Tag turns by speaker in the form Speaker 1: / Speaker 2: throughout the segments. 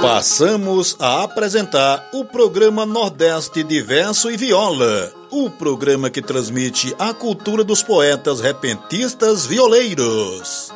Speaker 1: Passamos a apresentar o programa Nordeste Diverso e Viola, o programa que transmite a cultura dos poetas repentistas violeiros.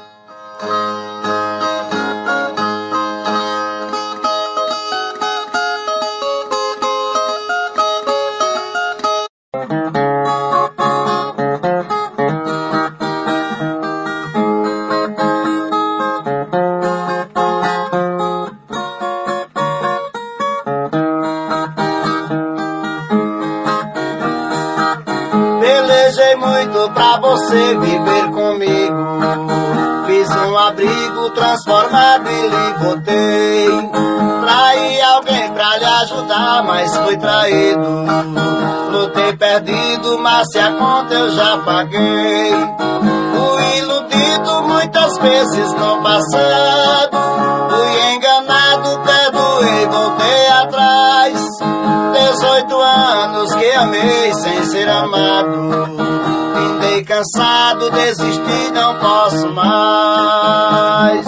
Speaker 2: Mas se a conta eu já paguei. Fui iludido muitas vezes no passado. Fui enganado, perdoei, voltei atrás. 18 anos que amei sem ser amado cansado, desisti, não posso mais.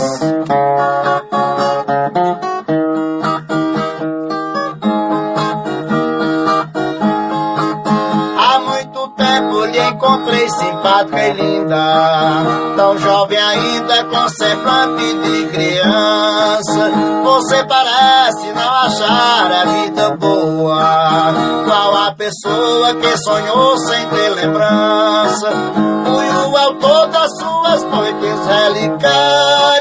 Speaker 2: Linda, tão jovem ainda, com semblante de criança. Você parece não achar a vida boa, qual a pessoa que sonhou sem ter lembrança. Fui o autor das suas noites relicárias.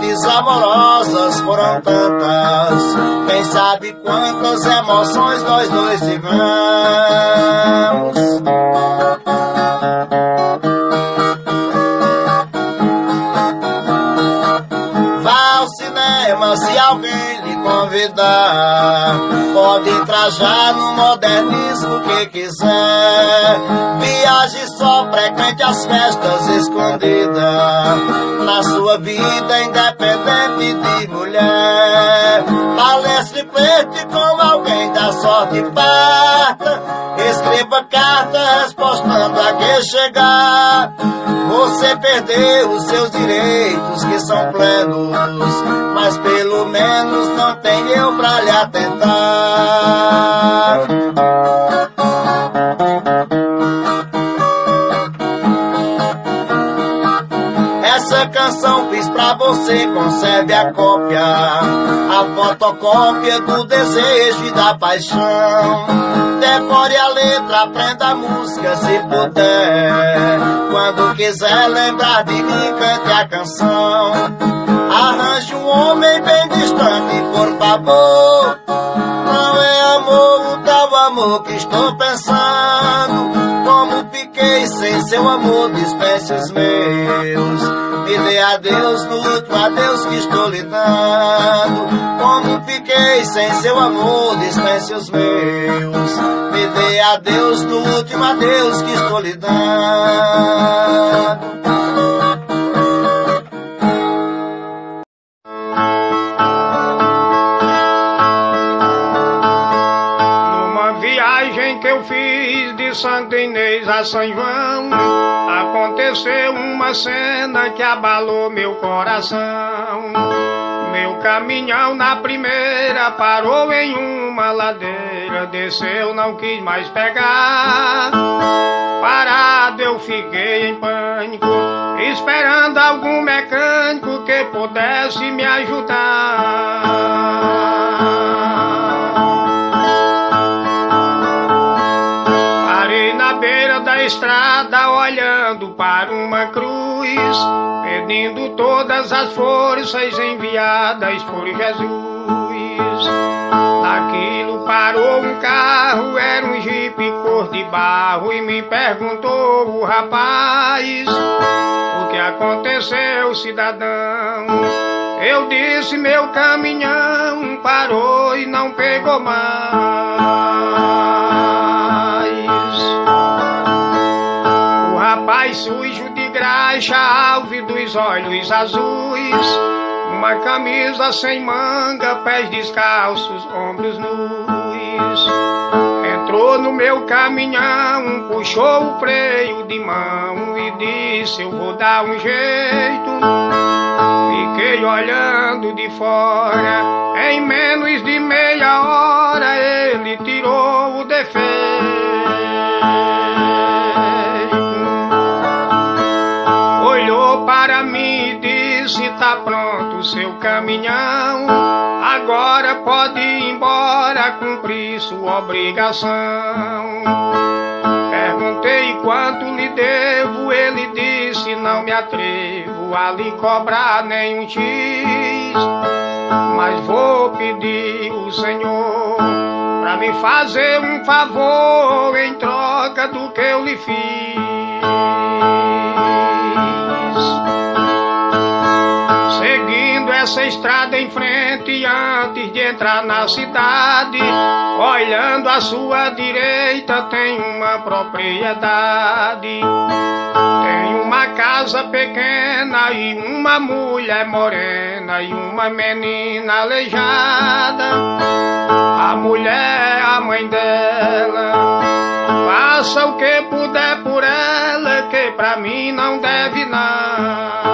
Speaker 2: Noites amorosas foram tantas. Quem sabe quantas emoções nós dois tivemos. Pode trajar no modernismo que quiser. Viaje só, frequente as festas escondida. Na sua vida, independente de mulher. Palestre frente com alguém da sorte parta. Escreva cartas postando a que chegar. Você perdeu os seus direitos que são plenos, mas pelo menos não tem eu pra lhe atentar. Essa canção fiz pra você, conserve a cópia, a fotocópia do desejo e da paixão. Decore a letra, aprenda a música se puder. Quando quiser lembrar de mim, cante a canção. Arranje um homem bem distante, por favor. Amor que estou pensando. Como fiquei sem seu amor, dispense os meus. Me dê adeus no último adeus que estou lhe dando. Como fiquei sem seu amor, dispense os meus. Me dê adeus no último adeus que estou lhe dando.
Speaker 3: Santo Inês a São João, aconteceu uma cena que abalou meu coração. Meu caminhão na primeira parou em uma ladeira, desceu, não quis mais pegar. Parado eu fiquei em pânico, esperando algum mecânico que pudesse me ajudar. Para uma cruz, pedindo todas as forças enviadas por Jesus. Naquilo parou um carro, era um jipe cor de barro, e me perguntou o rapaz: O que aconteceu, cidadão? Eu disse: Meu caminhão parou e não pegou mais rapaz sujo de graxa, alve dos olhos azuis, uma camisa sem manga, pés descalços, ombros nus. Entrou no meu caminhão, puxou o freio de mão e disse: Eu vou dar um jeito. Fiquei olhando de fora, em menos de meia hora ele tirou o defeito. Disse: Tá pronto o seu caminhão, agora pode ir embora cumprir sua obrigação. Perguntei quanto lhe devo, ele disse: Não me atrevo a lhe cobrar nenhum X, mas vou pedir o Senhor para me fazer um favor em troca do que eu lhe fiz. Essa estrada em frente, antes de entrar na cidade, olhando à sua direita, tem uma propriedade. Tem uma casa pequena e uma mulher morena e uma menina aleijada. A mulher, a mãe dela, faça o que puder por ela, que pra mim não deve nada.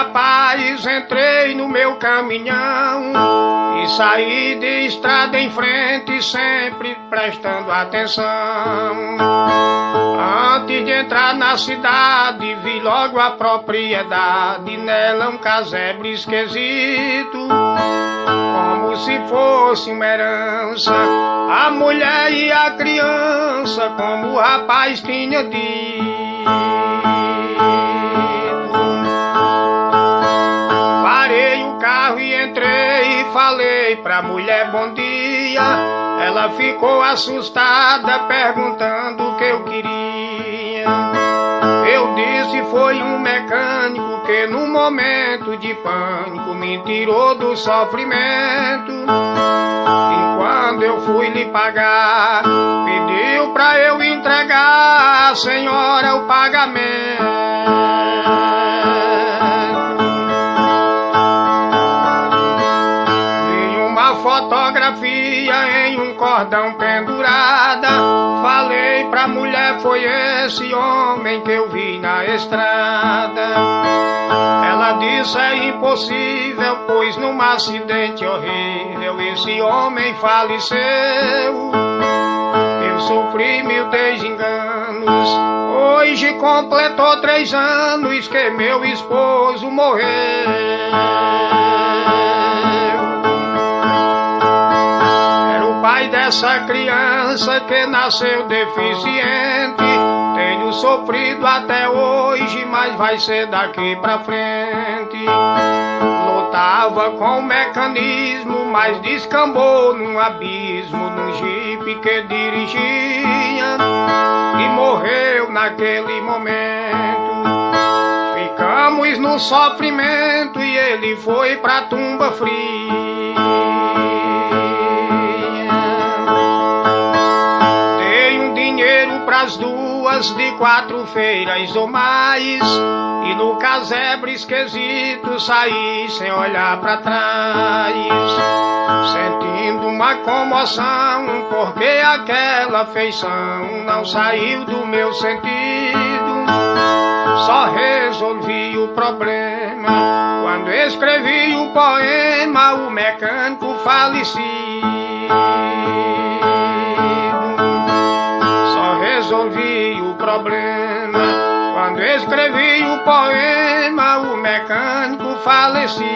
Speaker 3: Rapaz, entrei no meu caminhão e saí de estrada em frente, sempre prestando atenção. Antes de entrar na cidade, vi logo a propriedade, nela um casebre esquisito, como se fosse uma herança. A mulher e a criança, como o rapaz tinha dito. Carro e entrei e falei pra mulher bom dia. Ela ficou assustada, perguntando o que eu queria. Eu disse foi um mecânico que no momento de pânico me tirou do sofrimento. E quando eu fui lhe pagar, pediu pra eu entregar a senhora o pagamento. Fotografia em um cordão pendurada. Falei pra mulher, foi esse homem que eu vi na estrada. Ela disse é impossível, pois num acidente horrível esse homem faleceu. Eu sofri mil desenganos. Hoje completou três anos que meu esposo morreu. Dessa criança que nasceu deficiente. Tenho sofrido até hoje, mas vai ser daqui pra frente. Lutava com o mecanismo, mas descambou num abismo, num jipe que dirigia e morreu naquele momento. Ficamos no sofrimento e ele foi pra tumba fria. Pras duas de quatro feiras ou mais. E no casebre esquisito saí sem olhar pra trás. Sentindo uma comoção, porque aquela feição não saiu do meu sentido. Só resolvi o problema quando escrevi o poema, o mecânico falecido. Resolvi o problema quando escrevi o poema, o mecânico falecido.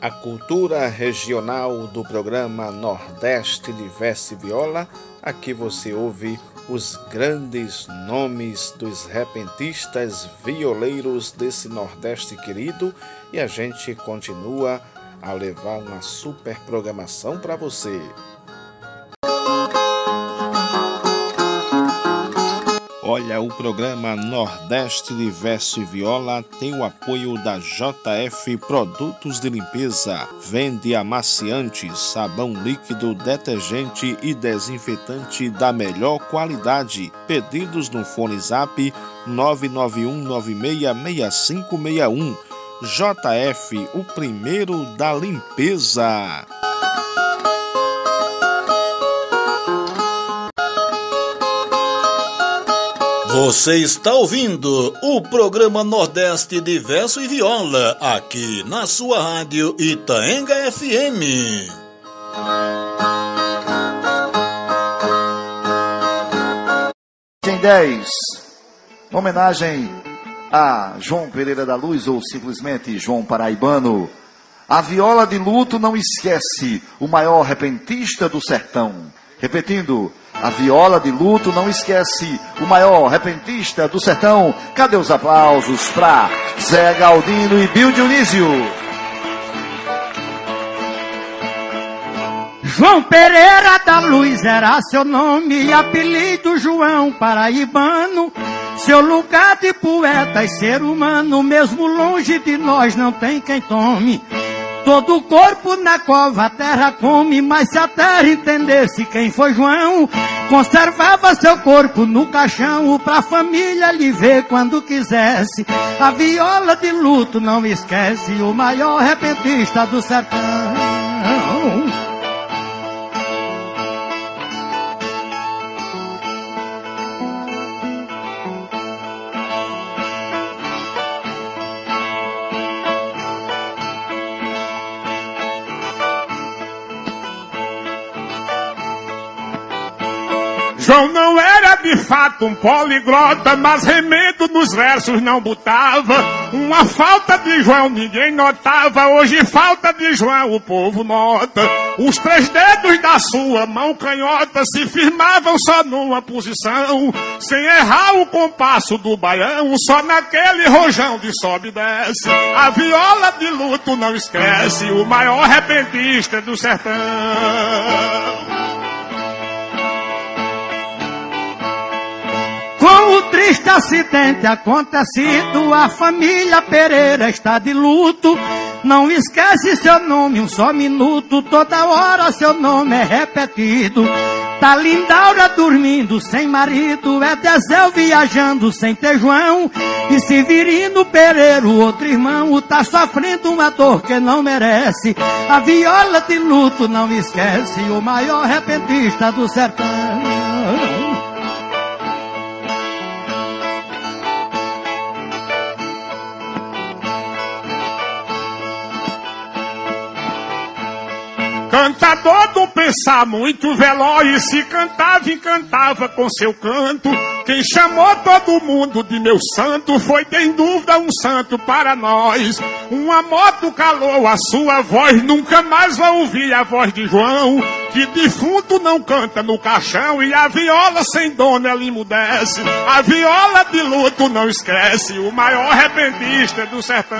Speaker 4: A cultura regional do programa Nordeste de Verse Viola. Aqui você ouve os grandes nomes dos repentistas violeiros desse Nordeste querido e a gente continua a levar uma super programação para você. Olha, o programa Nordeste de Verso e Viola tem o apoio da JF Produtos de Limpeza. Vende amaciantes, sabão líquido, detergente e desinfetante da melhor qualidade. Pedidos no fone zap 991966561. JF, o primeiro da limpeza.
Speaker 1: Você está ouvindo o programa Nordeste de Verso e Viola, aqui na sua rádio Itaenga FM.
Speaker 5: Em 10, homenagem a João Pereira da Luz, ou simplesmente João Paraibano. A viola de luto não esquece o maior repentista do sertão. Repetindo, a viola de luto não esquece o maior repentista do sertão. Cadê os aplausos para Zé Galdino e Bill Dionísio?
Speaker 6: João Pereira da Luz era seu nome, apelido João Paraibano. Seu lugar de poeta e ser humano, mesmo longe de nós, não tem quem tome. Todo o corpo na cova a terra come, mas se a terra entendesse quem foi João, conservava seu corpo no caixão pra família lhe ver quando quisesse. A viola de luto não esquece o maior repentista do sertão.
Speaker 7: João não era de fato um poliglota, mas remedo nos versos não botava. Uma falta de João ninguém notava, hoje falta de João o povo nota. Os três dedos da sua mão canhota se firmavam só numa posição, sem errar o compasso do baião, só naquele rojão de sobe e desce. A viola de luto não esquece, o maior repentista do sertão.
Speaker 6: Com o triste acidente acontecido, a família Pereira está de luto. Não esquece seu nome um só minuto, toda hora seu nome é repetido. Tá Lindaura dormindo sem marido, é Dezel viajando sem ter João. E Severino Pereira, o outro irmão, tá sofrendo uma dor que não merece. A viola de luto não esquece, o maior repentista do sertão.
Speaker 7: Cantador do pensar muito veloz, se cantava e cantava com seu canto. Quem chamou todo mundo de meu santo foi, sem dúvida, um santo para nós. Uma moto calou a sua voz, nunca mais vai ouvir a voz de João. Que defunto não canta no caixão e a viola sem dono ela emudece. A viola de luto não esquece, o maior repentista do sertão.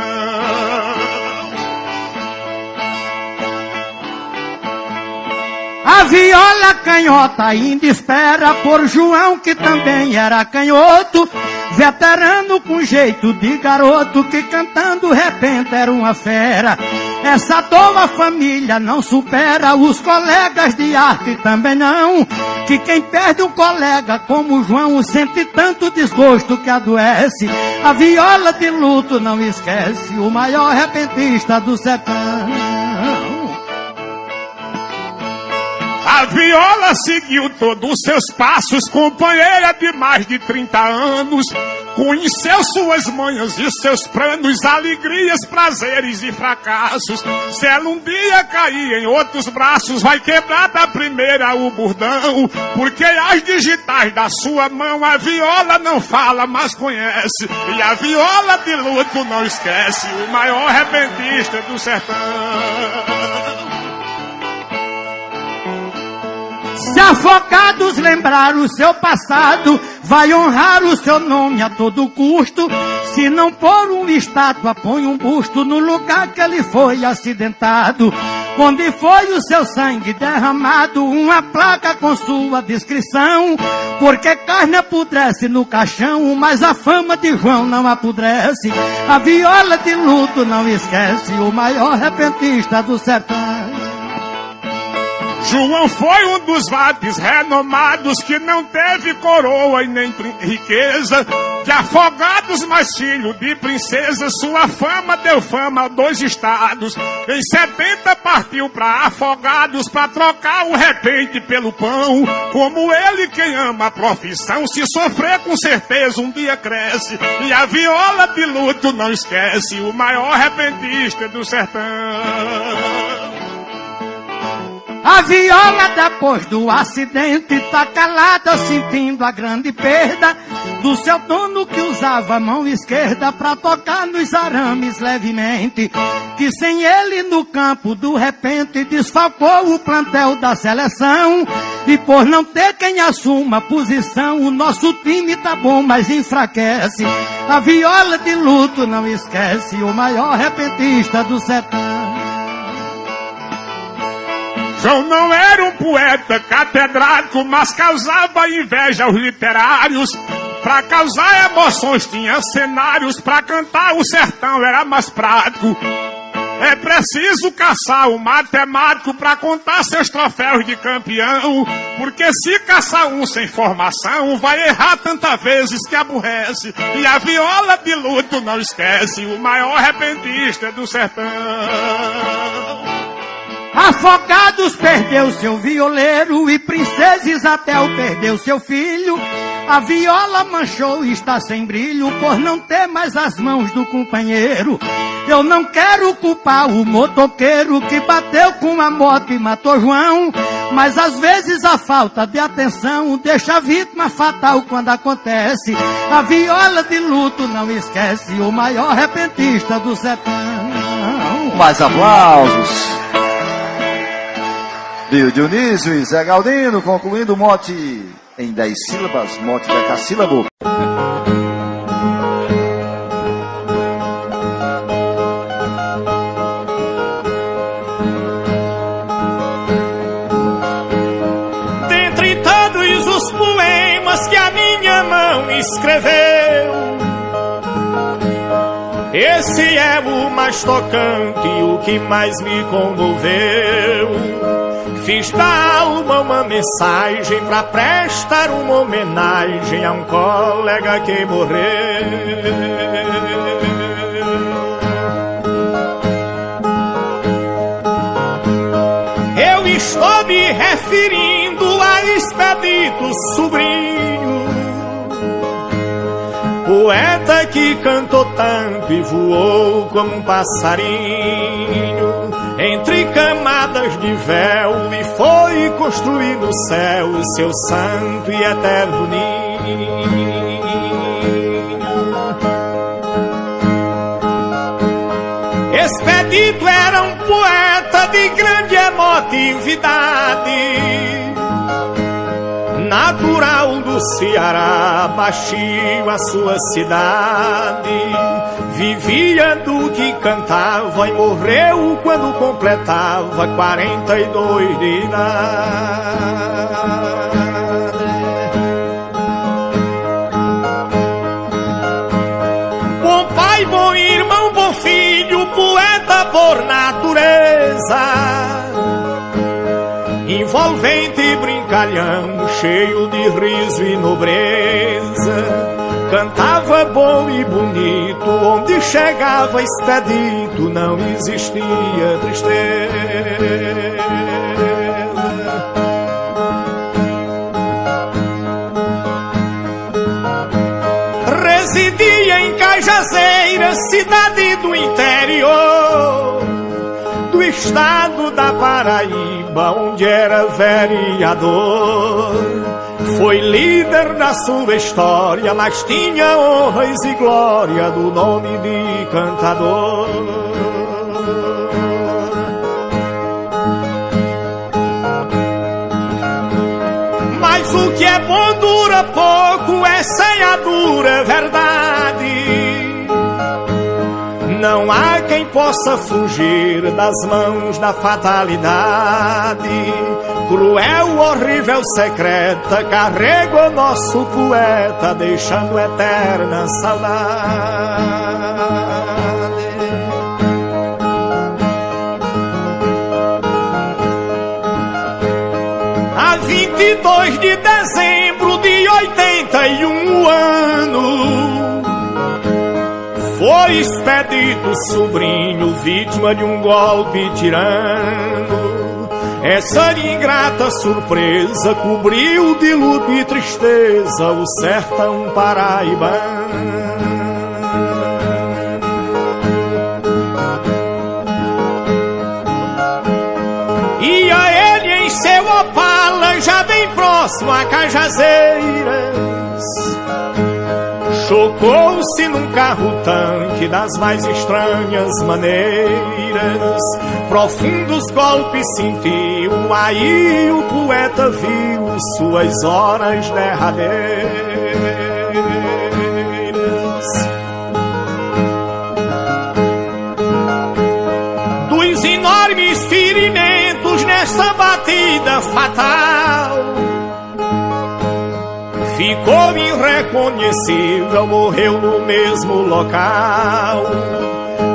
Speaker 6: A viola canhota ainda espera por João, que também era canhoto, veterano com jeito de garoto, que cantando repente era uma fera. Essa dor a família não supera, os colegas de arte também não. Que quem perde um colega como João sente tanto desgosto que adoece. A viola de luto não esquece, o maior repentista do sertão.
Speaker 7: A viola seguiu todos os seus passos, companheira de mais de 30 anos. Conheceu suas manhas e seus planos, alegrias, prazeres e fracassos. Se ela um dia cair em outros braços, vai quebrar da primeira o bordão. Porque as digitais da sua mão, a viola não fala, mas conhece. E a viola de luto não esquece, o maior repentista do sertão.
Speaker 6: Se afogados lembrar o seu passado, vai honrar o seu nome a todo custo. Se não pôr uma estátua, põe um busto no lugar que ele foi acidentado. onde foi o seu sangue derramado, uma placa com sua descrição, porque carne apodrece no caixão, mas a fama de João não apodrece, a viola de luto não esquece, o maior repentista do sertão.
Speaker 7: João foi um dos vapes renomados que não teve coroa e nem riqueza. De afogados, mas filho de princesa, sua fama deu fama a dois estados. Em 70 partiu para afogados para trocar o repente pelo pão. Como ele, quem ama a profissão, se sofrer com certeza um dia cresce. E a viola de luto não esquece, o maior repentista do sertão.
Speaker 6: A viola depois do acidente tá calada sentindo a grande perda do seu dono que usava a mão esquerda para tocar nos arames levemente. Que sem ele no campo do repente desfalcou o plantel da seleção. E por não ter quem assuma a posição, o nosso time tá bom, mas enfraquece. A viola de luto não esquece o maior repentista do sertão.
Speaker 7: João não era um poeta catedrático, mas causava inveja aos literários. Para causar emoções tinha cenários, para cantar o sertão era mais prático. É preciso caçar o matemático para contar seus troféus de campeão. Porque se caçar um sem formação, vai errar tantas vezes que aborrece. E a viola de luto não esquece, o maior repentista do sertão.
Speaker 6: Afogados perdeu seu violeiro e Princesa Isabel perdeu seu filho. A viola manchou e está sem brilho por não ter mais as mãos do companheiro. Eu não quero culpar o motoqueiro que bateu com a moto e matou João. Mas às vezes a falta de atenção deixa a vítima fatal quando acontece. A viola de luto não esquece o maior repentista do sertão.
Speaker 5: Mais aplausos. Rio Dionísio e Zé Galdino, concluindo o mote em dez sílabas, mote decassílabo.
Speaker 8: Dentre todos os poemas que a minha mão escreveu, esse é o mais tocante, o que mais me comoveu. Fiz da alma uma mensagem para prestar uma homenagem a um colega que morreu. Eu estou me referindo a expedito sobrinho, poeta que cantou tanto e voou como um passarinho entre camadas de véu e foi construir no céu o seu santo e eterno ninho. Expedito era um poeta de grande emotividade, natural do Ceará, baixio a sua cidade Vivia do que cantava e morreu quando completava 42 de idade. Bom pai, bom irmão, bom filho, poeta por natureza. Envolvente e brincalhão, cheio de riso e nobreza Cantava bom e bonito, onde chegava expedito, não existia tristeza. Residia em Cajazeira, cidade do interior do estado da Paraíba, onde era vereador foi líder na sua história, mas tinha honras e glória do nome de cantador. Mas o que é bom dura pouco, é a dura verdade. Não há quem possa fugir das mãos da fatalidade. Cruel, horrível, secreta, carrega o nosso poeta, deixando eterna saudade. A 22 de dezembro de 81 anos foi expedito sobrinho, vítima de um golpe tirano. Essa ingrata surpresa cobriu de luto e tristeza o sertão paraibano. E a ele em seu opala, já bem próximo a Cajazeiras Chocou-se num carro-tanque das mais estranhas maneiras. Profundos golpes sentiu, aí o poeta viu suas horas derradeiras. Dos enormes ferimentos nessa batida fatal ficou irreconhecível, morreu no mesmo local.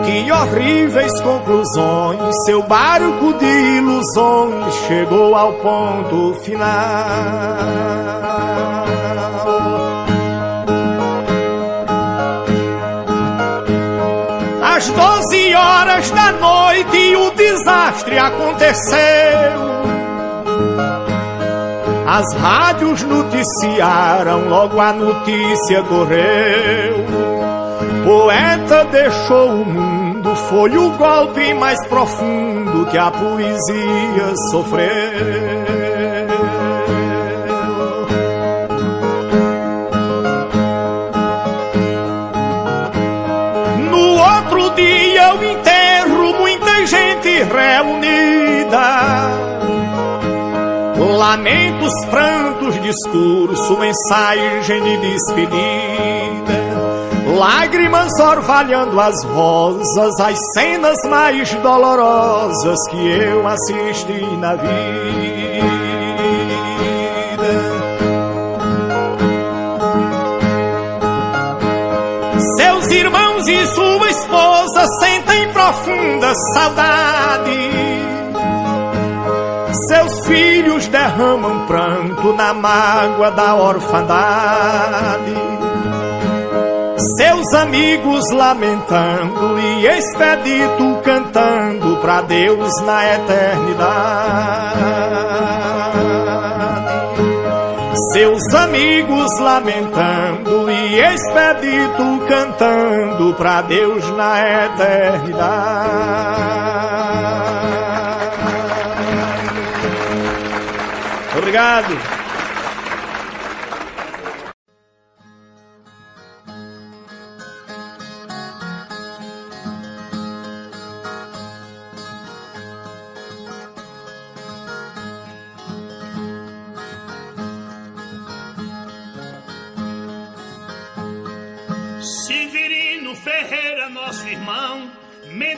Speaker 8: Que horríveis conclusões, seu barco de ilusões chegou ao ponto final. Às doze horas da noite o desastre aconteceu. As rádios noticiaram, logo a notícia correu. Poeta deixou o mundo, foi o golpe mais profundo que a poesia sofreu. Lamentos, prantos, discurso, mensagem de despedida. Lágrimas orvalhando as rosas, as cenas mais dolorosas que eu assisti na vida. Seus irmãos e sua esposa sentem profunda saudade seus filhos derramam pranto na mágoa da orfandade. Seus amigos lamentando e expedito cantando para Deus na eternidade. Seus amigos lamentando e expedito cantando para Deus na eternidade. Obrigado.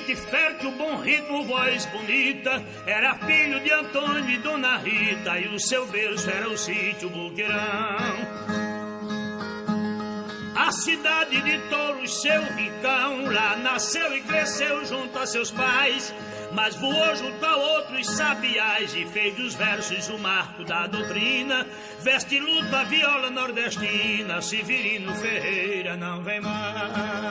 Speaker 9: Mente fértil, bom ritmo, voz bonita. Era filho de Antônio e Dona Rita. E o seu berço era o sítio Buqueirão. A cidade de Touros, seu rincão. Lá nasceu e cresceu junto a seus pais. Mas voou junto a outros sabiás e fez dos versos o marco da doutrina. Veste luta, viola nordestina. Severino Ferreira não vem mais.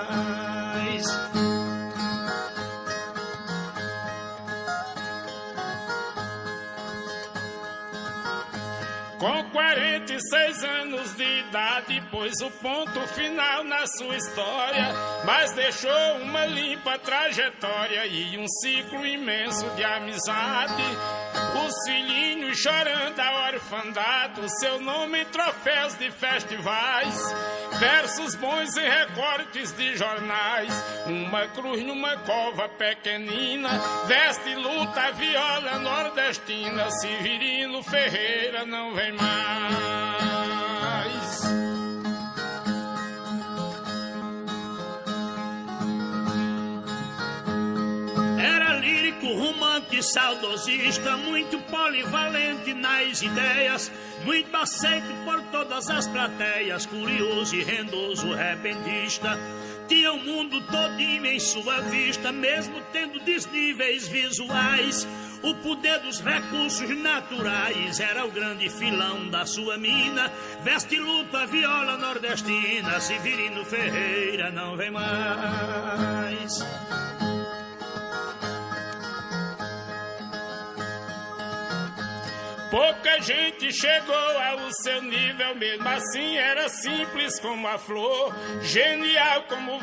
Speaker 10: 46 anos de idade, pôs o ponto final na sua história, mas deixou uma limpa trajetória e um ciclo imenso de amizade. Os filhinhos chorando a orfandade, seu nome em troféus de festivais, versos bons em recortes de jornais, uma cruz numa cova pequenina, veste luta viola nordestina, Severino Ferreira não vem mais.
Speaker 9: Músico, romântico e saudosista, muito polivalente nas ideias, muito aceito por todas as plateias, curioso e rendoso repentista. Tinha o mundo todinho em sua vista, mesmo tendo desníveis visuais. O poder dos recursos naturais era o grande filão da sua mina. Veste luta, viola nordestina, Severino Ferreira não vem mais.
Speaker 10: Pouca gente chegou ao seu nível, mesmo assim era simples como a flor, genial como o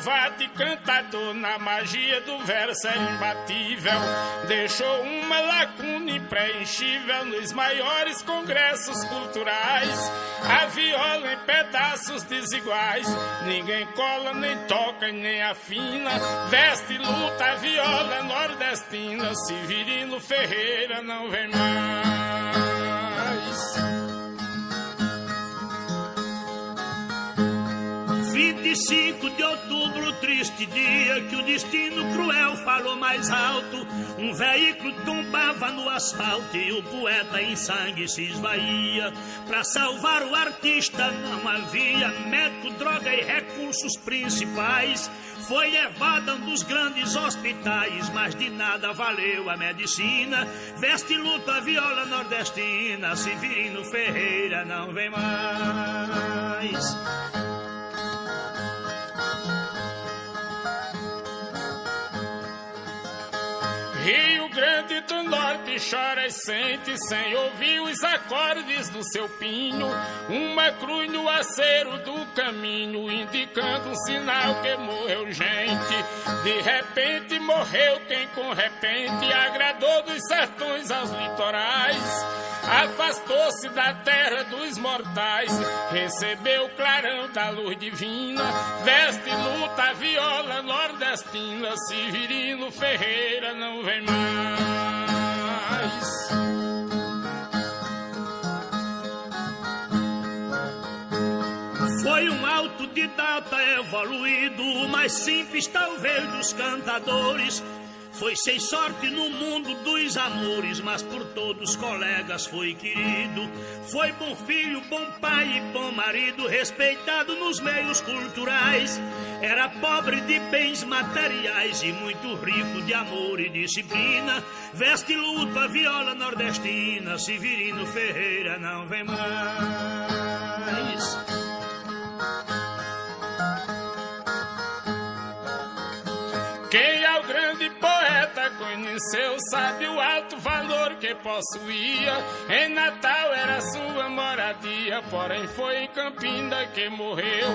Speaker 10: cantador, na magia do verso era imbatível. Deixou uma lacuna impreenchível nos maiores congressos culturais, a viola em pedaços desiguais, ninguém cola, nem toca, nem afina, veste luta a viola nordestina, Severino Ferreira não vem mais.
Speaker 9: 25 de outubro, triste dia que o destino cruel falou mais alto. Um veículo tombava no asfalto e o poeta em sangue se esvaía. Para salvar o artista não havia médico, droga e recursos principais. Foi levado a um dos grandes hospitais, mas de nada valeu a medicina. Veste luta viola nordestina, Severino Ferreira não vem mais.
Speaker 10: Norte chora e sente sem ouvir os acordes do seu pinho. Uma cruz no acero do caminho, indicando um sinal que morreu gente. De repente morreu quem com repente agradou dos sertões aos litorais. Afastou-se da terra dos mortais, recebeu o clarão da luz divina. Veste luta viola nordestina, Severino Ferreira não vem mais.
Speaker 9: Autodidata evoluído, o mais simples talvez dos cantadores. Foi sem sorte no mundo dos amores, mas por todos colegas foi querido. Foi bom filho, bom pai e bom marido, respeitado nos meios culturais. Era pobre de bens materiais e muito rico de amor e disciplina. Veste luta, viola nordestina, Severino Ferreira não vem mais.
Speaker 10: Conheceu, sabe o alto valor que possuía. Em Natal era sua moradia, porém foi em Campina que morreu.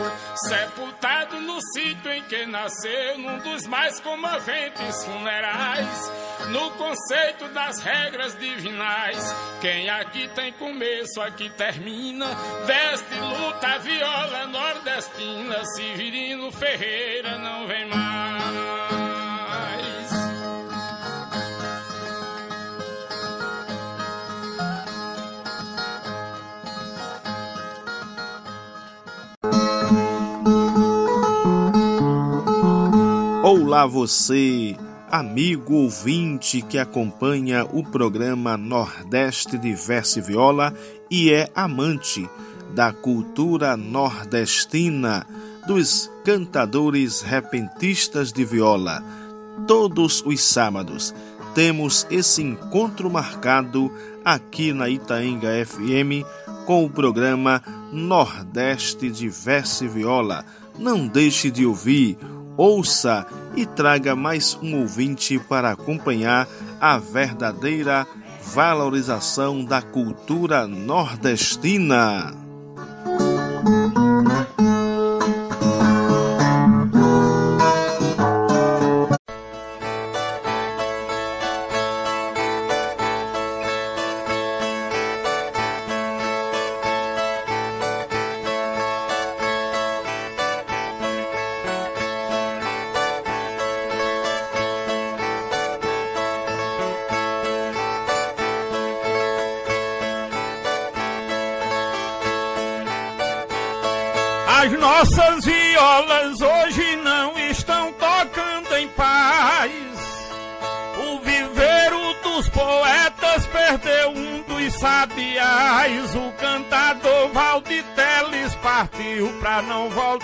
Speaker 10: Sepultado no sítio em que nasceu, num dos mais comoventes funerais. No conceito das regras divinais, quem aqui tem começo, aqui termina. Veste, luta, viola nordestina, Severino Ferreira não vem mais.
Speaker 4: Olá você, amigo ouvinte que acompanha o programa Nordeste de Verso e Viola e é amante da cultura nordestina, dos cantadores repentistas de viola. Todos os sábados temos esse encontro marcado aqui na Itaenga FM com o programa Nordeste de Verso e Viola. Não deixe de ouvir ouça e traga mais um ouvinte para acompanhar a verdadeira valorização da cultura nordestina.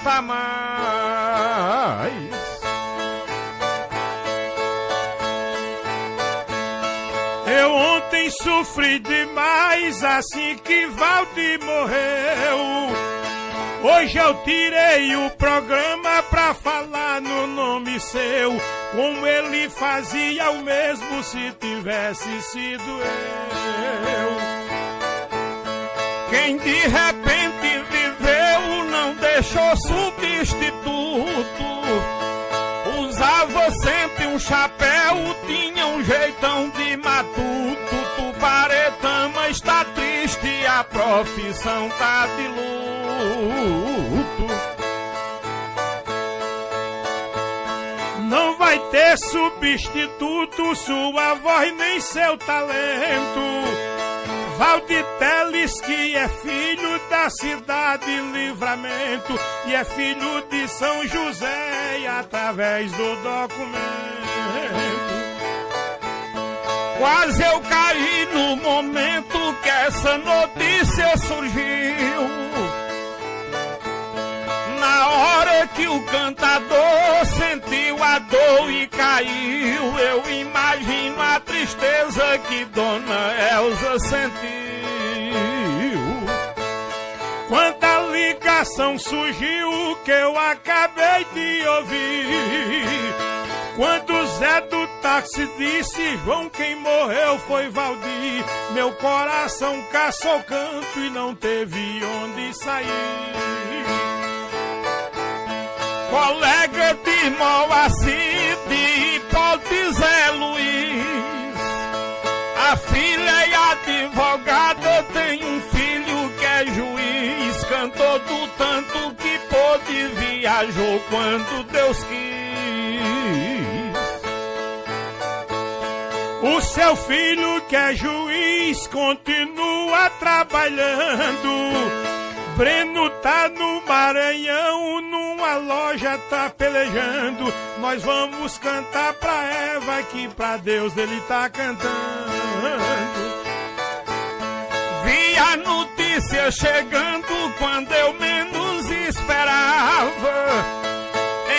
Speaker 6: Não
Speaker 11: voltar mais. Eu ontem sofri demais assim que Valdir morreu. Hoje eu tirei o programa pra falar no nome seu, como ele fazia o mesmo se tivesse sido eu. Quem de repente deixou substituto. Usava sempre um chapéu, tinha um jeitão de matuto. Tuparetama está triste, a profissão tá de luto. Não vai ter substituto, sua voz nem seu talento. Valditeles, que é filho da cidade Livramento e é filho de São José, e através do documento. Quase eu caí no momento que essa notícia surgiu. Na hora que o cantador sentiu a dor e caiu, eu imagino a tristeza que Dona Elza sentiu. Quando a ligação surgiu que eu acabei de ouvir. Quando Zé do táxi disse João quem morreu foi Valdir Meu coração caçou canto e não teve onde sair Colega de Moacir de Hipólite Zé Luiz A filha e advogada tem um filho que é juiz Cantou do tanto que pôde viajou quando Deus quis o seu filho que é juiz continua trabalhando. Breno tá no Maranhão, numa loja tá pelejando. Nós vamos cantar pra Eva que pra Deus ele tá cantando. Vi a notícia chegando quando eu menos esperava.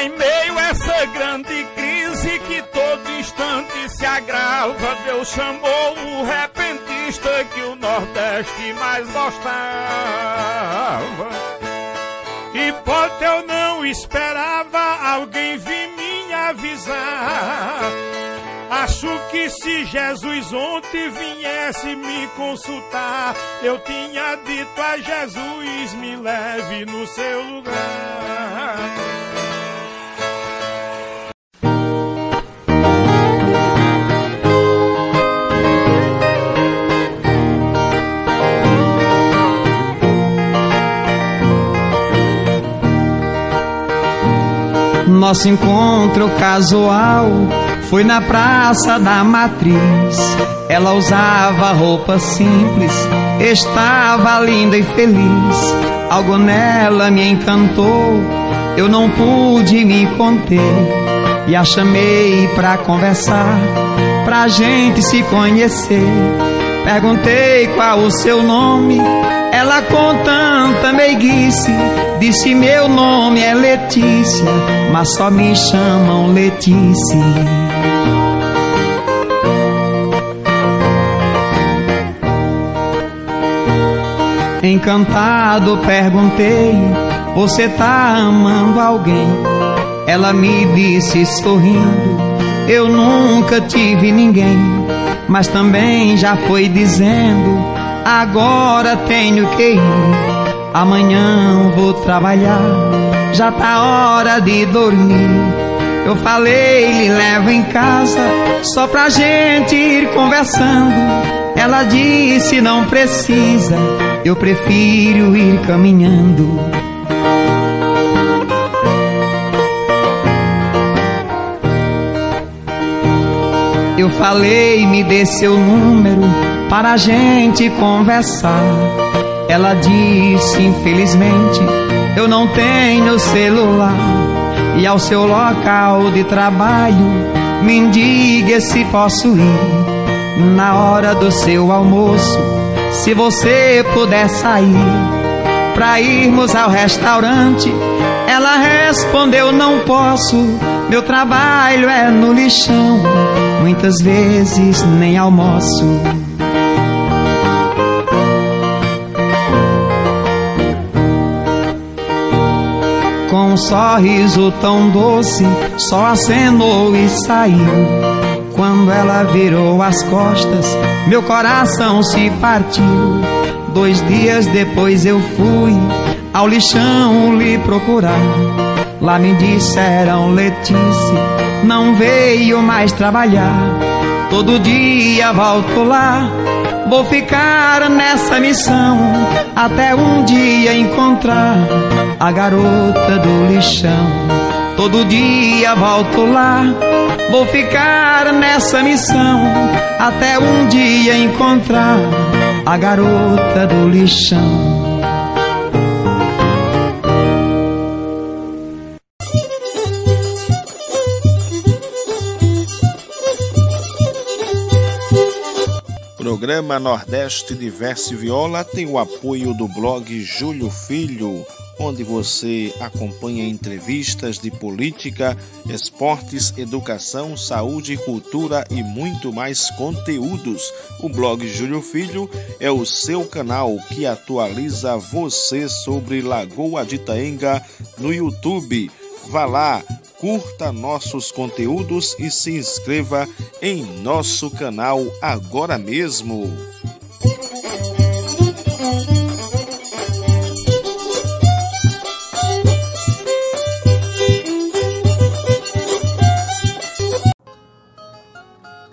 Speaker 11: Em meio a essa grande crise instante se agrava, Deus chamou o repentista que o Nordeste mais gostava. E pode eu não esperava alguém vir me avisar. Acho que se Jesus ontem viesse me consultar, eu tinha dito a Jesus: me leve no seu lugar.
Speaker 12: Nosso encontro casual foi na Praça da Matriz. Ela usava roupa simples, estava linda e feliz. Algo nela me encantou, eu não pude me conter. E a chamei pra conversar, pra gente se conhecer. Perguntei qual o seu nome, ela com tanta meiguice disse: Meu nome é Letícia, mas só me chamam Letícia. Encantado perguntei: Você tá amando alguém? Ela me disse sorrindo: Eu nunca tive ninguém, mas também já foi dizendo Agora tenho que ir, amanhã vou trabalhar. Já tá hora de dormir. Eu falei, lhe levo em casa, só pra gente ir conversando. Ela disse, não precisa, eu prefiro ir caminhando. Eu falei, me dê seu número para a gente conversar. Ela disse: Infelizmente, eu não tenho celular. E ao seu local de trabalho, me indique se posso ir. na hora do seu almoço, se você puder sair pra irmos ao restaurante. Ela respondeu: Não posso, meu trabalho é no lixão. Muitas vezes nem almoço. Um sorriso tão doce, só acenou e saiu. Quando ela virou as costas, meu coração se partiu. Dois dias depois eu fui ao lixão lhe procurar. Lá me disseram, Letícia, não veio mais trabalhar. Todo dia volto lá, vou ficar nessa missão até um dia encontrar a garota do lixão. Todo dia volto lá, vou ficar nessa missão até um dia encontrar a garota do lixão.
Speaker 4: Programa Nordeste Diverse Viola tem o apoio do blog Júlio Filho, onde você acompanha entrevistas de política, esportes, educação, saúde, cultura e muito mais conteúdos. O blog Júlio Filho é o seu canal que atualiza você sobre Lagoa de Itaenga no YouTube. Vá lá, curta nossos conteúdos e se inscreva em nosso canal agora mesmo.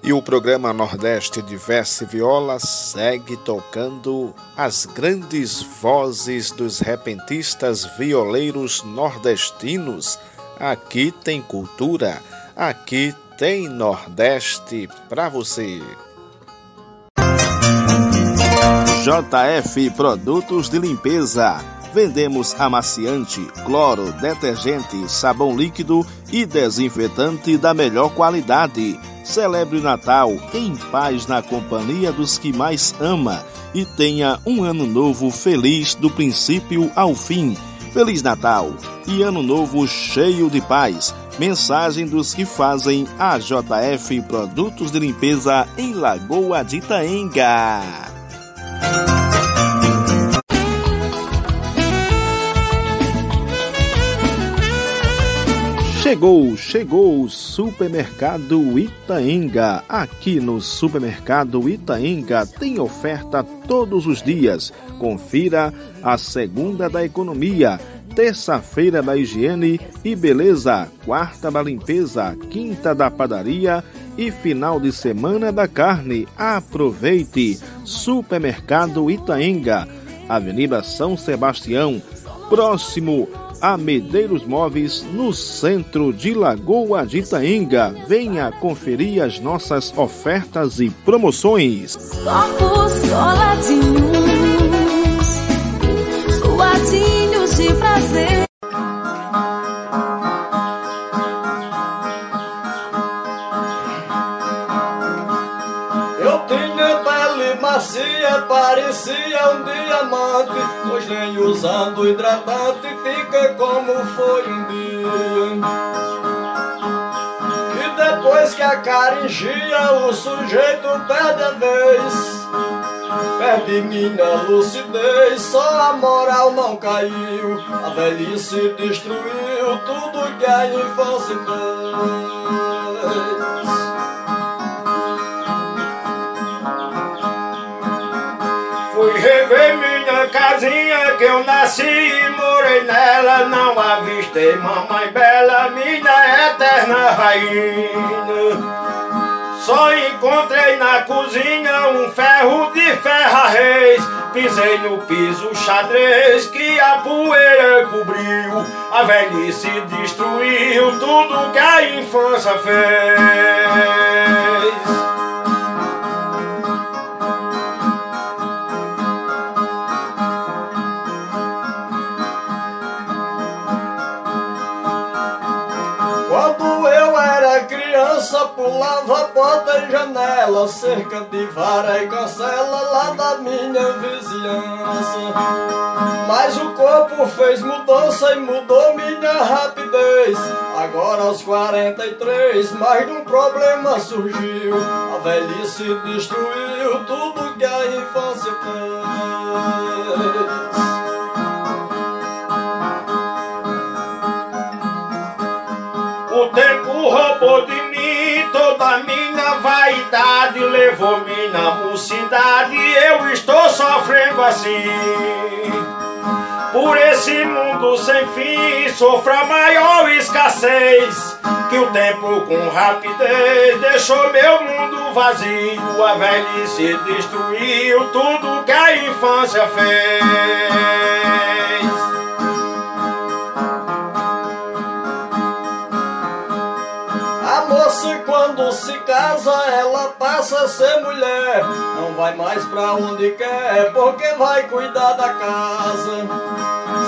Speaker 4: E o programa Nordeste Diverse Viola segue tocando as grandes vozes dos repentistas violeiros nordestinos Aqui tem cultura, aqui tem Nordeste para você. JF Produtos de Limpeza. Vendemos amaciante, cloro, detergente, sabão líquido e desinfetante da melhor qualidade. Celebre o Natal em paz na companhia dos que mais ama e tenha um ano novo feliz do princípio ao fim. Feliz Natal e Ano Novo cheio de paz. Mensagem dos que fazem a JF Produtos de Limpeza em Lagoa de Itaenga. Chegou, chegou o Supermercado Itaenga. Aqui no Supermercado Itaenga tem oferta todos os dias. Confira a segunda da economia, terça-feira da higiene e beleza, quarta da limpeza, quinta da padaria e final de semana da carne. Aproveite! Supermercado Itaenga, Avenida São Sebastião, próximo a Medeiros Móveis, no centro de Lagoa de Itaenga. Venha conferir as nossas ofertas e promoções.
Speaker 13: Corpos coladinhos, de prazer.
Speaker 14: Parecia um diamante, pois nem usando hidratante fica como foi um dia. E depois que a cara enchia, o sujeito perde a vez. Perde minha lucidez, só a moral não caiu. A velhice destruiu tudo que a infância fez.
Speaker 15: Rever minha casinha que eu nasci e morei nela. Não avistei mamãe bela, minha eterna rainha. Só encontrei na cozinha um ferro de ferra reis. Pisei no piso xadrez que a poeira cobriu. A velhice destruiu tudo que a infância fez.
Speaker 14: Janela, cerca de vara e cancela lá da minha vizinhança. Mas o corpo fez mudança e mudou minha rapidez. Agora aos 43, mais de um problema surgiu. A velhice destruiu tudo que a infância fez.
Speaker 15: Vaidade, levou minha mocidade, eu estou sofrendo assim. Por esse mundo sem fim, sofro a maior escassez. Que o tempo com rapidez deixou meu mundo vazio. A velhice destruiu tudo que a infância fez.
Speaker 14: Quando se casa, ela passa a ser mulher. Não vai mais pra onde quer, porque vai cuidar da casa.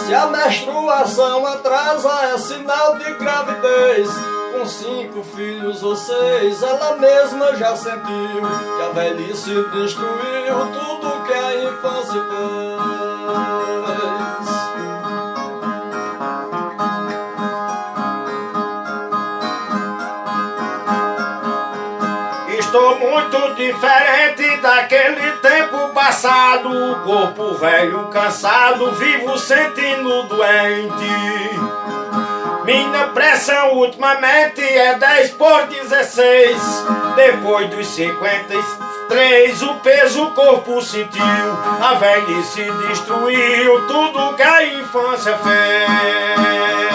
Speaker 14: Se a menstruação atrasa, é sinal de gravidez. Com cinco filhos ou seis, ela mesma já sentiu que a velhice destruiu tudo que a infância fez.
Speaker 15: Muito diferente daquele tempo passado. O corpo velho, cansado, vivo sentindo doente. Minha pressão ultimamente é 10 por 16. Depois dos 53, o peso o corpo sentiu. A velhice destruiu tudo que a infância fez.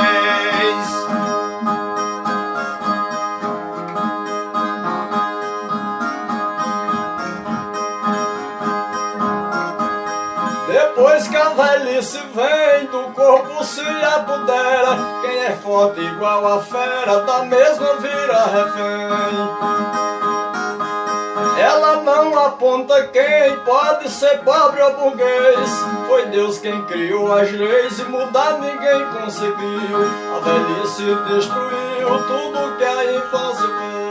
Speaker 14: Velhice vem, do corpo se apodera. Quem é forte igual a fera, da mesma vira refém. Ela não aponta quem pode ser pobre ou burguês. Foi Deus quem criou as leis e mudar ninguém conseguiu. A velhice destruiu tudo que a infância fez.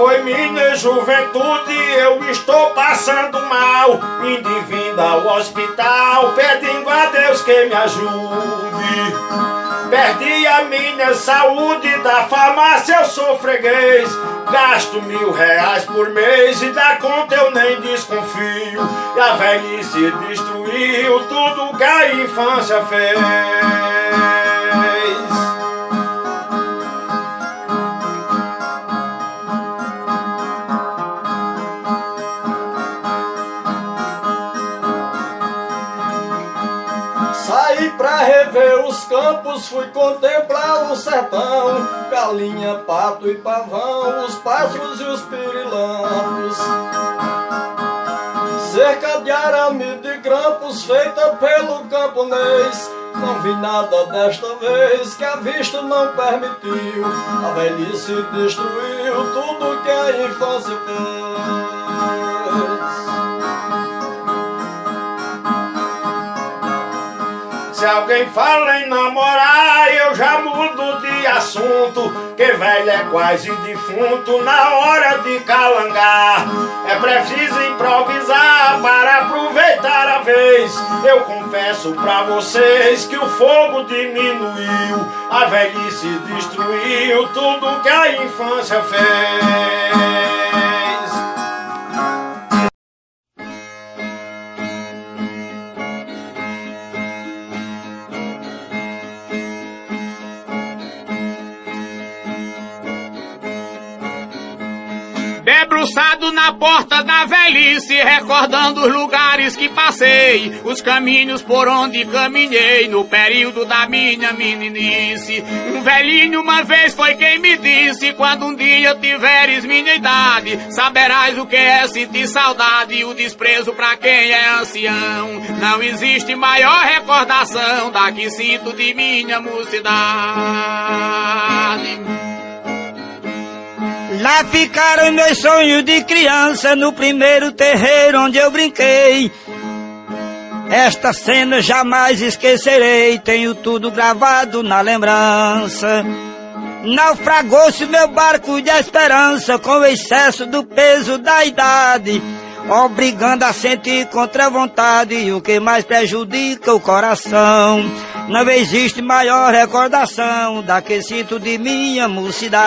Speaker 15: Foi minha juventude, eu estou passando mal. Indo vindo ao hospital, pedindo a Deus que me ajude. Perdi a minha saúde, da farmácia eu sou freguês. Gasto mil reais por mês e da conta eu nem desconfio. E a velhice destruiu tudo que a infância fez.
Speaker 14: Pra rever os campos, fui contemplar o sertão. Galinha, pato e pavão, os pássaros e os pirilampos. Cerca de arame de grampos feita pelo camponês. Não vi nada desta vez que a vista não permitiu. A velhice destruiu tudo que a infância fez.
Speaker 15: Alguém fala em namorar, eu já mudo de assunto. Que velho é quase defunto na hora de calangar. É preciso improvisar para aproveitar a vez. Eu confesso pra vocês que o fogo diminuiu. A velhice destruiu tudo que a infância fez.
Speaker 16: Porta da velhice, recordando os lugares que passei, os caminhos por onde caminhei no período da minha meninice. Um velhinho uma vez foi quem me disse: quando um dia tiveres minha idade, saberás o que é sentir saudade e o desprezo pra quem é ancião. Não existe maior recordação da que sinto de minha mocidade.
Speaker 17: Lá ficaram meus sonhos de criança no primeiro terreiro onde eu brinquei. Esta cena jamais esquecerei, tenho tudo gravado na lembrança. Naufragou-se meu barco de esperança com o excesso do peso da idade, obrigando a sentir contra a vontade o que mais prejudica o coração. Não existe maior recordação da que sinto de minha mocidade.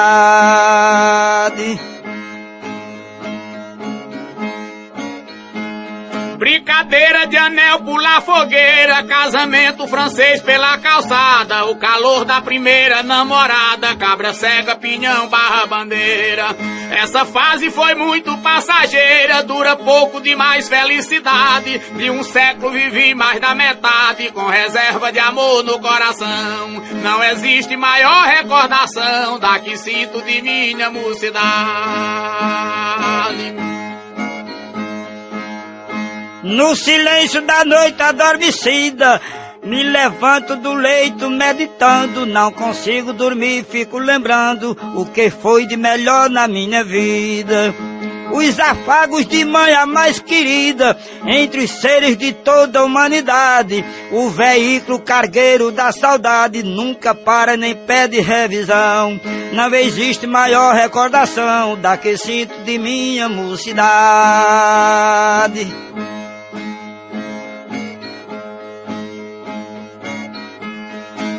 Speaker 16: Brincadeira de anel pular fogueira, casamento francês pela calçada, o calor da primeira namorada, cabra cega, pinhão, barra bandeira. Essa fase foi muito passageira, dura pouco de mais felicidade. De um século vivi mais da metade, com reserva de amor no coração. Não existe maior recordação da que sinto de minha mocidade.
Speaker 17: No silêncio da noite adormecida, me levanto do leito meditando, não consigo dormir, fico lembrando o que foi de melhor na minha vida. Os afagos de mãe a mais querida, entre os seres de toda a humanidade, o veículo cargueiro da saudade nunca para nem pede revisão. Não existe maior recordação da que sinto de minha mocidade.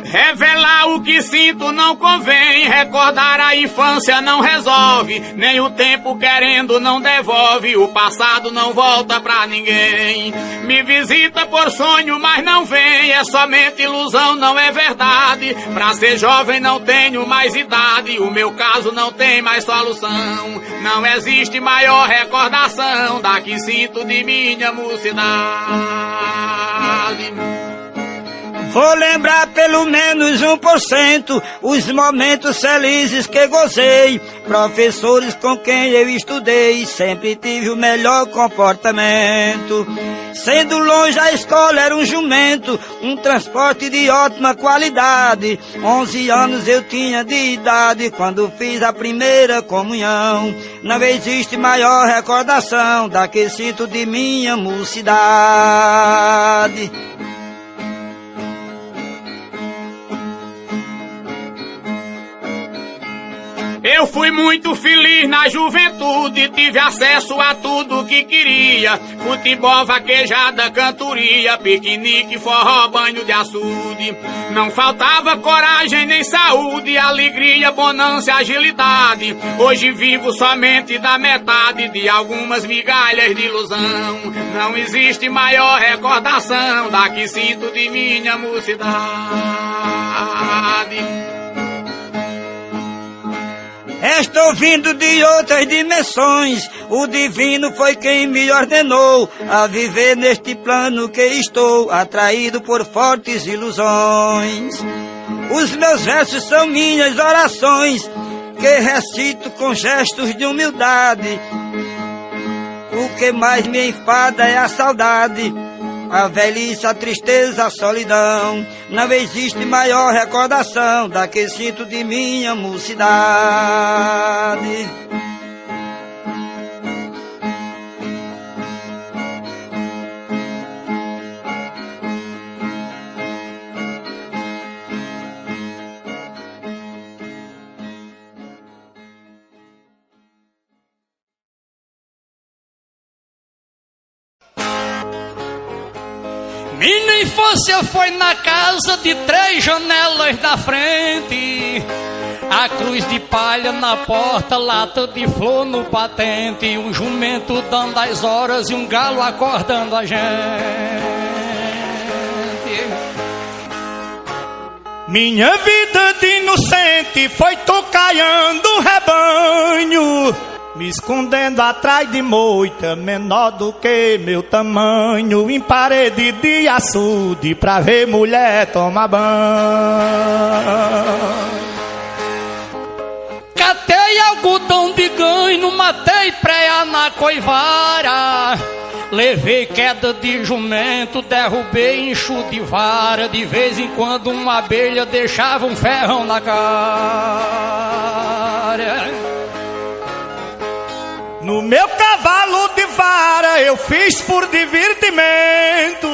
Speaker 16: Revelar o que sinto não convém, recordar a infância não resolve, nem o tempo querendo não devolve, o passado não volta pra ninguém. Me visita por sonho, mas não vem, é somente ilusão, não é verdade. Pra ser jovem não tenho mais idade, o meu caso não tem mais solução. Não existe maior recordação da que sinto de minha mocidade.
Speaker 17: Vou lembrar pelo menos um por cento os momentos felizes que gozei. Professores com quem eu estudei, sempre tive o melhor comportamento. Sendo longe a escola era um jumento, um transporte de ótima qualidade. Onze anos eu tinha de idade quando fiz a primeira comunhão. Não existe maior recordação da que sinto de minha mocidade.
Speaker 16: Eu fui muito feliz na juventude, tive acesso a tudo que queria. Futebol, vaquejada, cantoria, piquenique, forró, banho de açude. Não faltava coragem nem saúde, alegria, bonança, agilidade. Hoje vivo somente da metade de algumas migalhas de ilusão. Não existe maior recordação da que sinto de minha mocidade.
Speaker 17: Estou vindo de outras dimensões. O divino foi quem me ordenou a viver neste plano que estou, atraído por fortes ilusões. Os meus versos são minhas orações, que recito com gestos de humildade. O que mais me enfada é a saudade a velhice, a tristeza, a solidão. Não existe maior recordação da que sinto de minha mocidade.
Speaker 18: Infância foi na casa de três janelas da frente. A cruz de palha na porta, lata de flor no patente, um jumento dando as horas e um galo acordando a gente.
Speaker 8: Minha vida de inocente foi tocaiando rebanho me escondendo atrás de moita, menor do que meu tamanho, em parede de açude, pra ver mulher tomar banho.
Speaker 18: Catei algodão de ganho, matei preia na coivara. Levei queda de jumento, derrubei enxo de vara. De vez em quando uma abelha deixava um ferrão na cara.
Speaker 8: No meu cavalo de vara eu fiz por divertimento.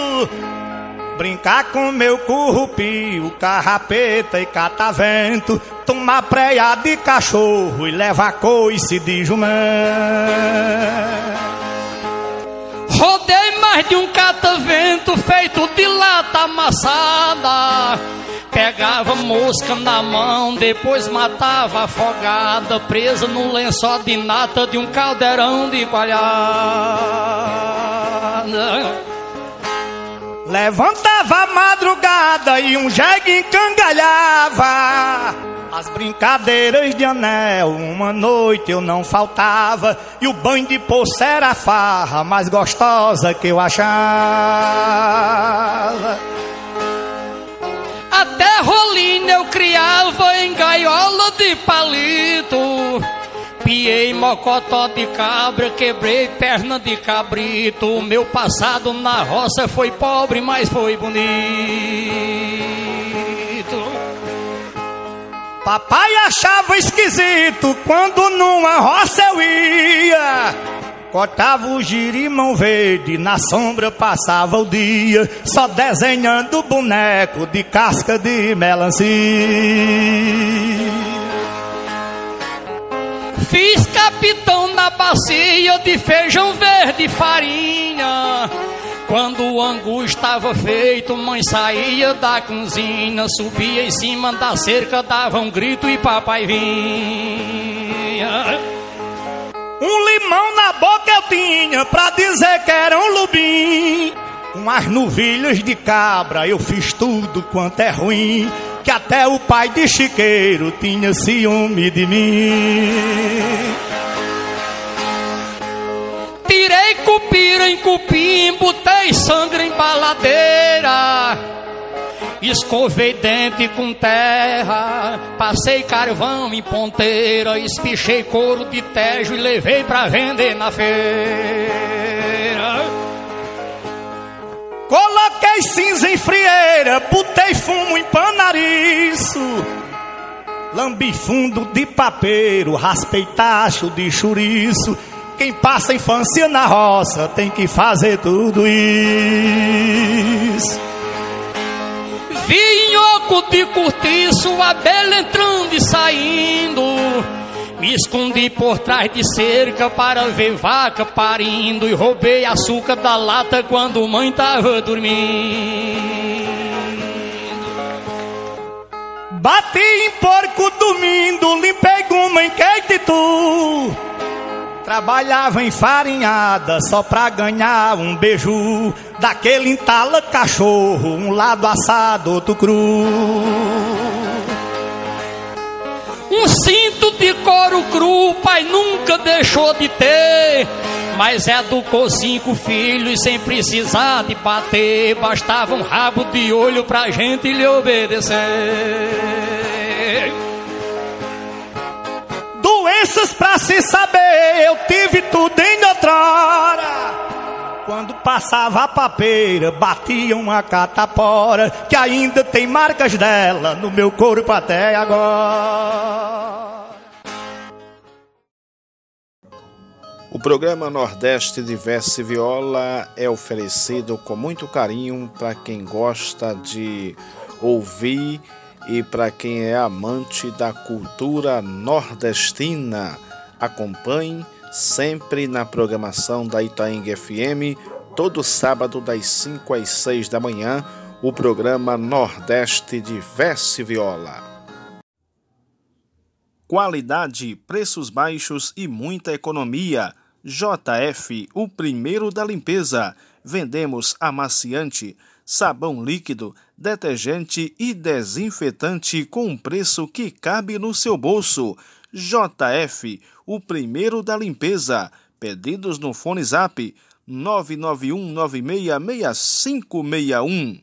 Speaker 8: brincar com meu currupio, carrapeta e catavento, tomar preia de cachorro e levar coice de jumento. Rodei mais de um catavento feito de lata amassada. Pegava mosca na mão, depois matava afogada, presa no lençol de nata de um caldeirão de coalhada. Levantava a madrugada e um jegue encangalhava. As brincadeiras de anel, uma noite eu não faltava. E o banho de poço era a farra mais gostosa que eu achava. Até rolinha eu criava em gaiola de palito. Piei mocotó de cabra, quebrei perna de cabrito. Meu passado na roça foi pobre, mas foi bonito. Papai achava esquisito quando numa roça eu ia. Cortava o girimão verde, na sombra passava o dia, só desenhando boneco de casca de melancia. Fiz capitão na bacia de feijão verde e farinha. Quando o angu estava feito, mãe saía da cozinha, subia em cima da cerca, dava um grito e papai vinha. Um limão na boca eu tinha pra dizer que era um lubim. Com as novilhas de cabra eu fiz tudo quanto é ruim que até o pai de Chiqueiro tinha ciúme de mim. Tirei cupira em cupim, botei sangue em baladeira. Escovei dente com terra, passei carvão em ponteira, espichei couro de tejo e levei pra vender na feira. Coloquei cinza em frieira, botei fumo em panariço. Lambi fundo de papeiro, raspei tacho de chouriço. Quem passa infância na roça tem que fazer tudo isso. Vinhoco de cortiço, abelha entrando e saindo. Me escondi por trás de cerca para ver vaca parindo e roubei açúcar da lata quando mãe tava dormindo. Bati em porco dormindo, limpei goma em tu. Trabalhava em farinhada só pra ganhar um beijo daquele entala cachorro, um lado assado, outro cru. Um cinto de couro cru, pai nunca deixou de ter. Mas educou cinco filhos sem precisar de bater. Bastava um rabo de olho pra gente lhe obedecer. Doenças pra se saber, eu tive tudo em outrora. Quando passava a papeira, batia uma catapora, que ainda tem marcas dela no meu corpo até agora.
Speaker 4: O programa Nordeste de Verse Viola é oferecido com muito carinho para quem gosta de ouvir e para quem é amante da cultura nordestina. Acompanhe sempre na programação da Itaeng FM, todo sábado das 5 às 6 da manhã, o programa Nordeste de Verse Viola. Qualidade, preços baixos e muita economia. JF, o primeiro da limpeza. Vendemos amaciante, sabão líquido, detergente e desinfetante com preço que cabe no seu bolso. JF, o primeiro da limpeza. Pedidos no fone zap 991966561.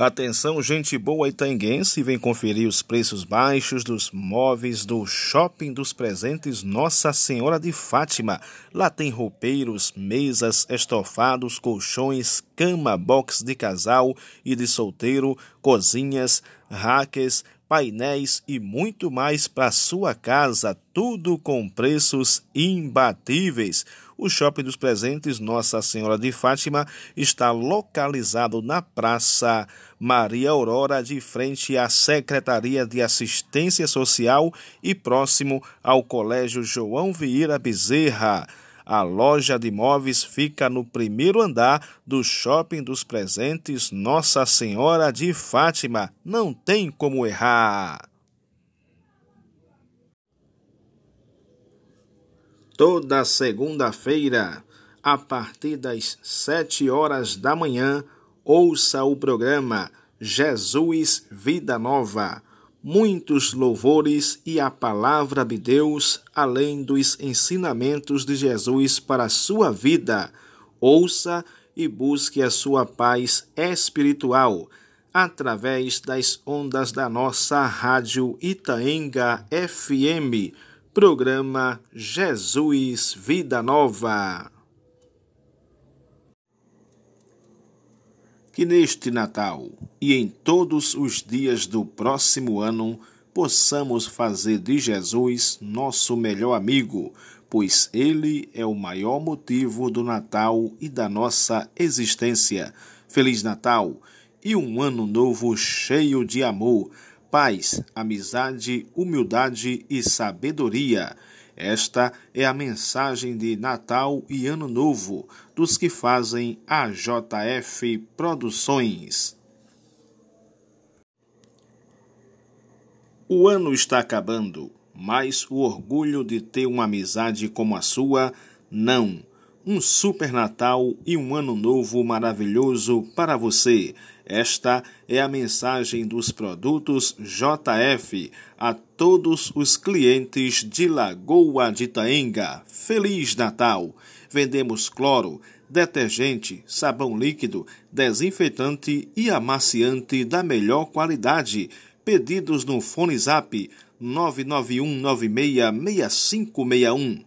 Speaker 4: Atenção, gente boa itaenguense, vem conferir os preços baixos dos móveis do Shopping dos Presentes Nossa Senhora de Fátima. Lá tem roupeiros, mesas, estofados, colchões, cama, box de casal e de solteiro, cozinhas, raques, painéis e muito mais para sua casa, tudo com preços imbatíveis. O Shopping dos Presentes Nossa Senhora de Fátima está localizado na Praça Maria Aurora, de frente à Secretaria de Assistência Social e próximo ao Colégio João Vieira Bezerra. A loja de imóveis fica no primeiro andar do Shopping dos Presentes Nossa Senhora de Fátima. Não tem como errar. Toda segunda-feira, a partir das sete horas da manhã, ouça o programa Jesus Vida Nova muitos louvores e a palavra de Deus, além dos ensinamentos de Jesus para a sua vida. Ouça e busque a sua paz espiritual através das ondas da nossa Rádio Itaenga FM, programa Jesus Vida Nova. que neste Natal e em todos os dias do próximo ano possamos fazer de Jesus nosso melhor amigo, pois ele é o maior motivo do Natal e da nossa existência. Feliz Natal e um ano novo cheio de amor, paz, amizade, humildade e sabedoria. Esta é a mensagem de Natal e Ano Novo dos que fazem a JF Produções. O ano está acabando, mas o orgulho de ter uma amizade como a sua, não. Um super Natal e um Ano Novo maravilhoso para você. Esta é a mensagem dos produtos JF a todos os clientes de Lagoa de Itaenga. Feliz Natal! Vendemos cloro, detergente, sabão líquido, desinfetante e amaciante da melhor qualidade. Pedidos no Fone Zap 991966561.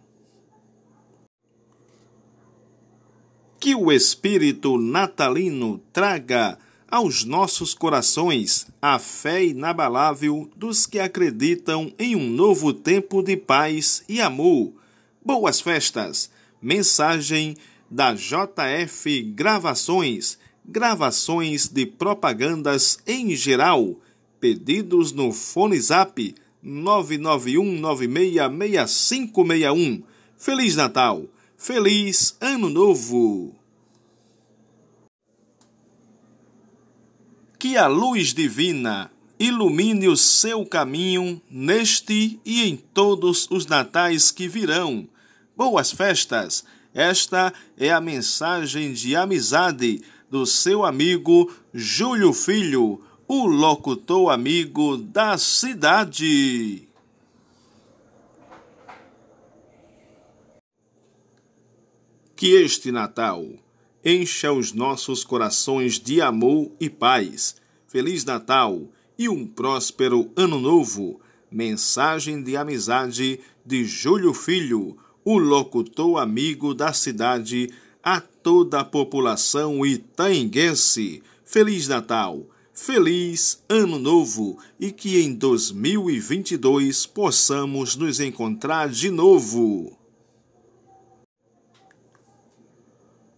Speaker 4: Que o espírito natalino traga aos nossos corações a fé inabalável dos que acreditam em um novo tempo de paz e amor. Boas festas! Mensagem da JF Gravações, gravações de propagandas em geral. Pedidos no Fone Zap 991966561. Feliz Natal! Feliz Ano Novo! Que a luz divina ilumine o seu caminho neste e em todos os natais que virão. Boas festas! Esta é a mensagem de amizade do seu amigo Júlio Filho, o locutor amigo da cidade. Que este Natal encha os nossos corações de amor e paz. Feliz Natal e um próspero Ano Novo. Mensagem de amizade de Júlio Filho, o locutor amigo da cidade, a toda a população itaenguense. Feliz Natal! Feliz Ano Novo e que em 2022 possamos nos encontrar de novo.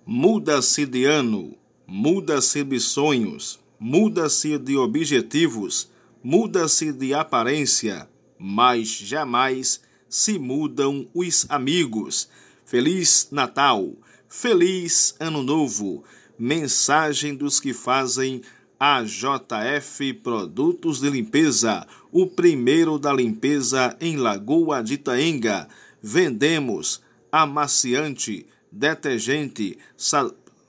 Speaker 4: Muda-se de ano, muda-se de sonhos, muda-se de objetivos, muda-se de aparência, mas jamais se mudam os amigos. Feliz Natal, feliz Ano Novo. Mensagem dos que fazem a JF Produtos de Limpeza, o primeiro da limpeza em Lagoa de Itaenga. Vendemos amaciante detergente,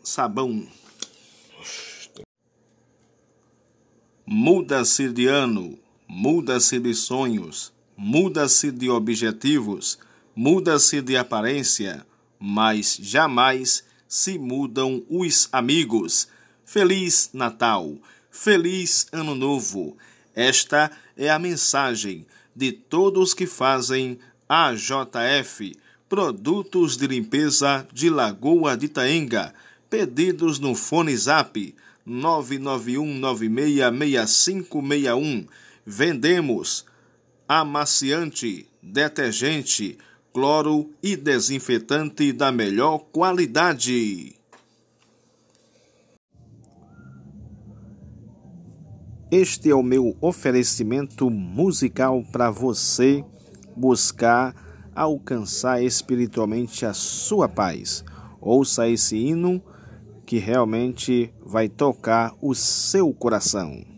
Speaker 4: sabão. Muda-se de ano, muda-se de sonhos, muda-se de objetivos, muda-se de aparência, mas jamais se mudam os amigos. Feliz Natal, feliz Ano Novo. Esta é a mensagem de todos que fazem a JF Produtos de limpeza de Lagoa de Itaenga. Pedidos no Fone Zap 991966561. Vendemos amaciante, detergente, cloro e desinfetante da melhor qualidade. Este é o meu oferecimento musical para você buscar alcançar espiritualmente a sua paz. Ouça esse hino que realmente vai tocar o seu coração.